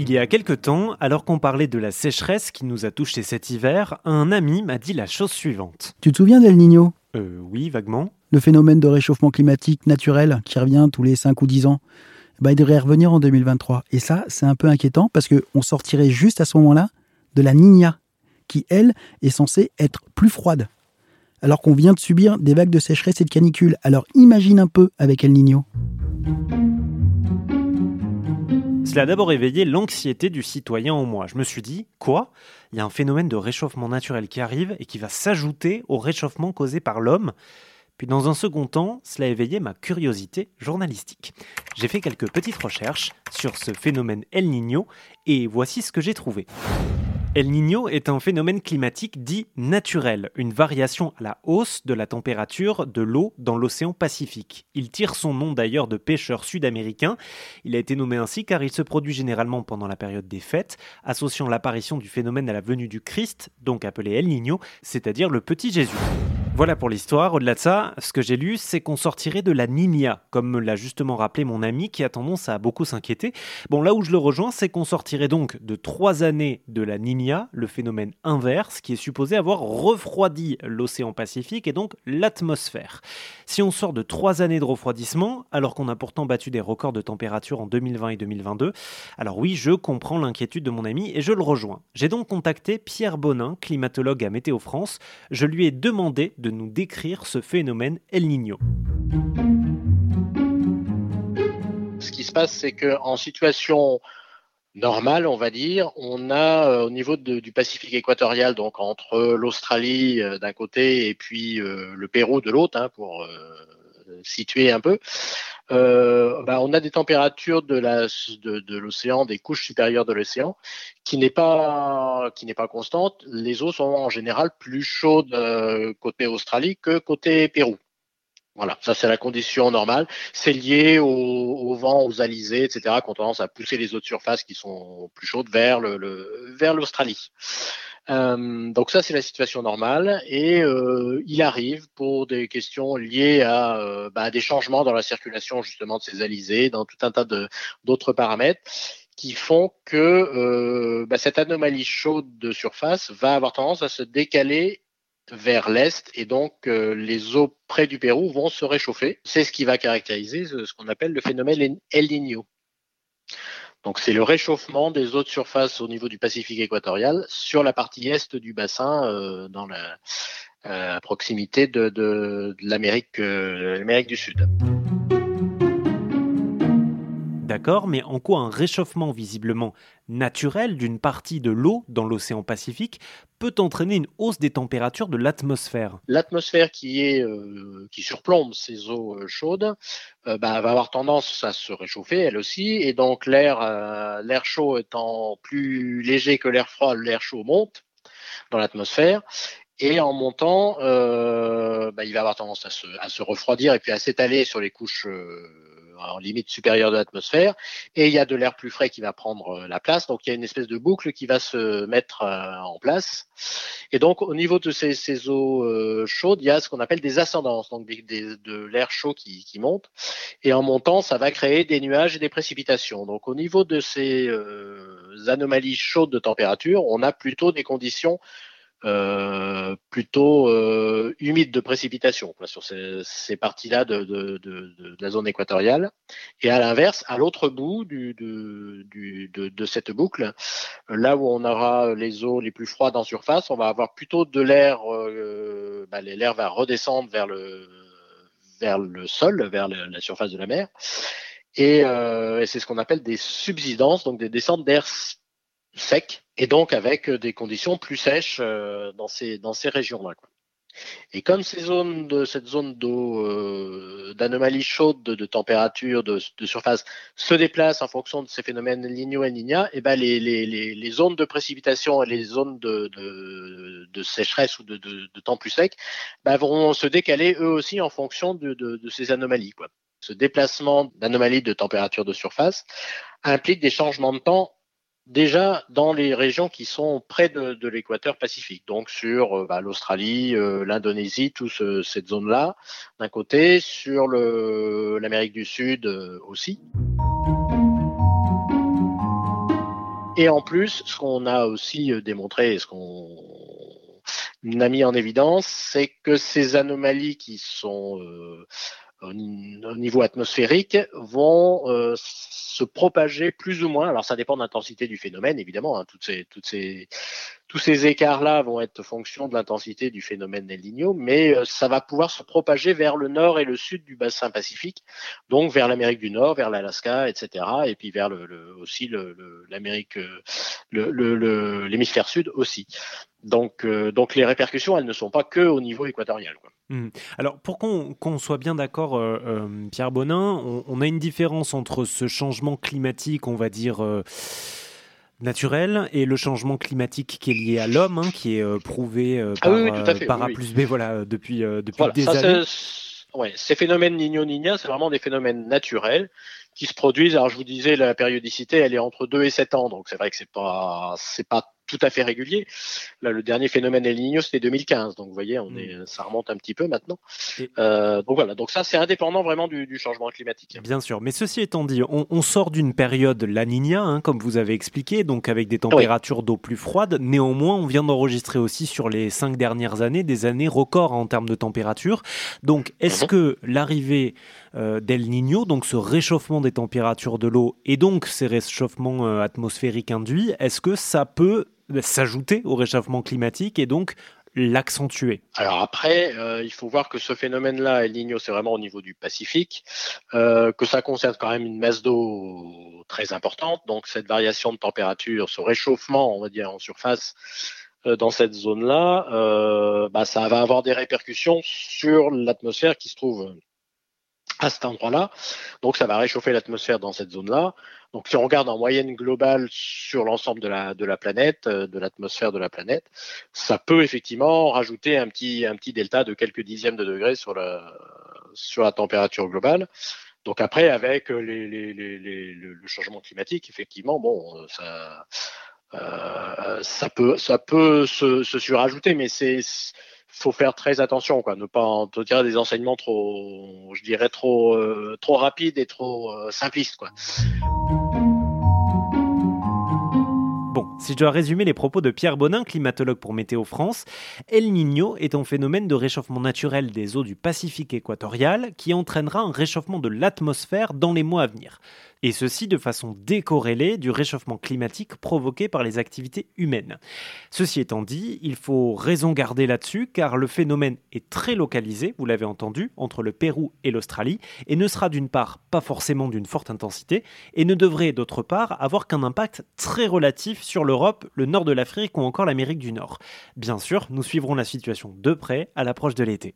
Il y a quelque temps, alors qu'on parlait de la sécheresse qui nous a touchés cet hiver, un ami m'a dit la chose suivante. Tu te souviens d'El Niño Euh, oui, vaguement. Le phénomène de réchauffement climatique naturel qui revient tous les 5 ou 10 ans bah, Il devrait revenir en 2023. Et ça, c'est un peu inquiétant parce qu'on sortirait juste à ce moment-là de la Niña, qui, elle, est censée être plus froide. Alors qu'on vient de subir des vagues de sécheresse et de canicule. Alors imagine un peu avec El Niño. Cela a d'abord éveillé l'anxiété du citoyen en moi. Je me suis dit, quoi? Il y a un phénomène de réchauffement naturel qui arrive et qui va s'ajouter au réchauffement causé par l'homme. Puis dans un second temps, cela a éveillé ma curiosité journalistique. J'ai fait quelques petites recherches sur ce phénomène El Niño et voici ce que j'ai trouvé. El Niño est un phénomène climatique dit naturel, une variation à la hausse de la température de l'eau dans l'océan Pacifique. Il tire son nom d'ailleurs de pêcheurs sud-américains. Il a été nommé ainsi car il se produit généralement pendant la période des fêtes, associant l'apparition du phénomène à la venue du Christ, donc appelé El Niño, c'est-à-dire le petit Jésus. Voilà pour l'histoire. Au-delà de ça, ce que j'ai lu, c'est qu'on sortirait de la Niña, comme me l'a justement rappelé mon ami qui a tendance à beaucoup s'inquiéter. Bon, là où je le rejoins, c'est qu'on sortirait donc de trois années de la Niña, le phénomène inverse, qui est supposé avoir refroidi l'océan Pacifique et donc l'atmosphère. Si on sort de trois années de refroidissement, alors qu'on a pourtant battu des records de température en 2020 et 2022, alors oui, je comprends l'inquiétude de mon ami et je le rejoins. J'ai donc contacté Pierre Bonin, climatologue à Météo France. Je lui ai demandé de nous décrire ce phénomène El Niño. Ce qui se passe, c'est qu'en situation normale, on va dire, on a euh, au niveau de, du Pacifique équatorial, donc entre l'Australie euh, d'un côté et puis euh, le Pérou de l'autre, hein, pour situer un peu, bah, on a des températures de la de, de l'océan, des couches supérieures de l'océan, qui n'est pas qui n'est pas constante. Les eaux sont en général plus chaudes côté Australie que côté Pérou. Voilà, ça c'est la condition normale. C'est lié au, au, vent, aux alizés, etc., qui ont tendance à pousser les eaux de surface qui sont plus chaudes vers le, le vers l'Australie. Euh, donc ça c'est la situation normale et euh, il arrive pour des questions liées à, euh, bah, des changements dans la circulation justement de ces alizés, dans tout un tas d'autres paramètres qui font que bah, cette anomalie chaude de surface va avoir tendance à se décaler vers l'est et donc les eaux près du Pérou vont se réchauffer. C'est ce qui va caractériser ce, qu'on appelle le phénomène El Niño. Donc c'est le réchauffement des eaux de surface au niveau du Pacifique équatorial sur la partie est du bassin euh, dans la euh, à proximité de, de, de l'Amérique l'Amérique du Sud. Mais en quoi un réchauffement visiblement naturel d'une partie de l'eau dans l'océan Pacifique peut entraîner une hausse des températures de l'atmosphère? L'atmosphère qui euh, qui surplombe ces eaux euh, chaudes euh, bah, va avoir tendance à se réchauffer elle aussi, et donc l'air l'air chaud étant plus léger que l'air froid, l'air chaud monte dans l'atmosphère. Et en montant, bah, il va avoir tendance à se, refroidir et puis à s'étaler sur les couches en limite supérieure de l'atmosphère. Et il y a de l'air plus frais qui va prendre la place. Donc il y a une espèce de boucle qui va se mettre euh, en place. Et donc au niveau de ces, ces eaux euh, chaudes, il y a ce qu'on appelle des ascendances, donc de l'air chaud qui, qui, monte. Et en montant, ça va créer des nuages et des précipitations. Donc au niveau de ces euh, anomalies chaudes de température, on a plutôt des conditions euh, plutôt euh, humide de précipitation quoi, sur ces, ces parties-là de, de, de, de, la zone équatoriale. Et à l'inverse, à l'autre bout du, du, de, cette boucle, là où on aura les eaux les plus froides en surface, on va avoir plutôt de l'air, euh, bah, l'air va redescendre vers le, vers le sol, vers la surface de la mer. Et, et c'est ce qu'on appelle des subsidences, donc des descentes d'air sec et donc avec des conditions plus sèches euh, dans ces dans ces régions-là. Et comme ces zones de cette zone d'eau euh, d'anomalie chaude de, température de, surface se déplacent en fonction de ces phénomènes Niño et Niña, et ben les, les, les, zones de précipitation et les zones de, de, sécheresse ou de, temps plus sec ben vont se décaler eux aussi en fonction de, de ces anomalies. Quoi. Ce déplacement d'anomalies de température de surface implique des changements de temps déjà dans les régions qui sont près de, l'équateur pacifique, donc sur euh, bah, l'Australie, euh, l'Indonésie, toute ce, cette zone-là, d'un côté, sur l'Amérique du Sud euh, aussi. Et en plus, ce qu'on a aussi démontré et ce qu'on a mis en évidence, c'est que ces anomalies qui sont au niveau atmosphérique vont euh, se propager plus ou moins. Alors ça dépend de l'intensité du phénomène, évidemment. Hein, toutes ces, toutes ces, tous ces écarts-là vont être fonction de l'intensité du phénomène El Niño, mais euh, ça va pouvoir se propager vers le nord et le sud du bassin pacifique, donc vers l'Amérique du Nord, vers l'Alaska, etc., et puis vers le, le aussi l'Amérique, le, l'hémisphère sud aussi. Donc, euh, donc les répercussions, elles ne sont pas que au niveau équatorial. Quoi. Mmh. Alors, pour qu'on soit bien d'accord, euh, euh, Pierre Bonin, on, a une différence entre ce changement climatique, on va dire euh, naturel, et le changement climatique qui est lié à l'homme, hein, qui est prouvé par, A plus B, voilà, depuis, depuis des années. Ouais, ces phénomènes Niño-Niña, c'est vraiment des phénomènes naturels qui se produisent. Alors, je vous disais, la périodicité, elle est entre 2 et 7 ans, donc c'est vrai que c'est pas, c'est pas tout à fait régulier. Là, le dernier phénomène El Niño, c'était 2015. Donc, vous voyez, on mm. est, ça remonte un petit peu maintenant. Euh, donc voilà. Donc ça, c'est indépendant vraiment du, changement climatique. Bien sûr. Mais ceci étant dit, on, sort d'une période La Niña, hein, comme vous avez expliqué, donc avec des températures d'eau plus froides. Néanmoins, on vient d'enregistrer aussi sur les cinq dernières années des années records en termes de température. Donc, est-ce mhm. que l'arrivée euh, d'El Niño, donc ce réchauffement des températures de l'eau et donc ces réchauffements euh, atmosphériques induits, est-ce que ça peut s'ajouter au réchauffement climatique et donc l'accentuer? Alors après, euh, il faut voir que ce phénomène-là, El Niño, c'est vraiment au niveau du Pacifique, euh, que ça concerne quand même une masse d'eau très importante. Donc cette variation de température, ce réchauffement, on va dire en surface, euh, dans cette zone-là, bah, ça va avoir des répercussions sur l'atmosphère qui se trouve à cet endroit-là. Donc ça va réchauffer l'atmosphère dans cette zone-là. Donc si on regarde en moyenne globale sur l'ensemble de la, de la planète, euh, de l'atmosphère de la planète, ça peut effectivement rajouter un petit, un petit delta de quelques dixièmes de degrés sur la, sur la température globale. Donc après, avec les, les, les, le changement climatique, effectivement, bon, ça, euh, ça peut, ça peut se, se surajouter, mais c'est faut faire très attention, quoi, ne pas en tirer des enseignements trop, je dirais trop, euh, trop rapides et trop euh, simplistes, quoi. Bon, si je dois résumer les propos de Pierre Bonin, climatologue pour Météo France, El Niño est un phénomène de réchauffement naturel des eaux du Pacifique équatorial qui entraînera un réchauffement de l'atmosphère dans les mois à venir et ceci de façon décorrélée du réchauffement climatique provoqué par les activités humaines. Ceci étant dit, il faut raison garder là-dessus car le phénomène est très localisé, vous l'avez entendu, entre le Pérou et l'Australie, et ne sera d'une part pas forcément d'une forte intensité, et ne devrait d'autre part avoir qu'un impact très relatif sur l'Europe, le nord de l'Afrique ou encore l'Amérique du Nord. Bien sûr, nous suivrons la situation de près à l'approche de l'été.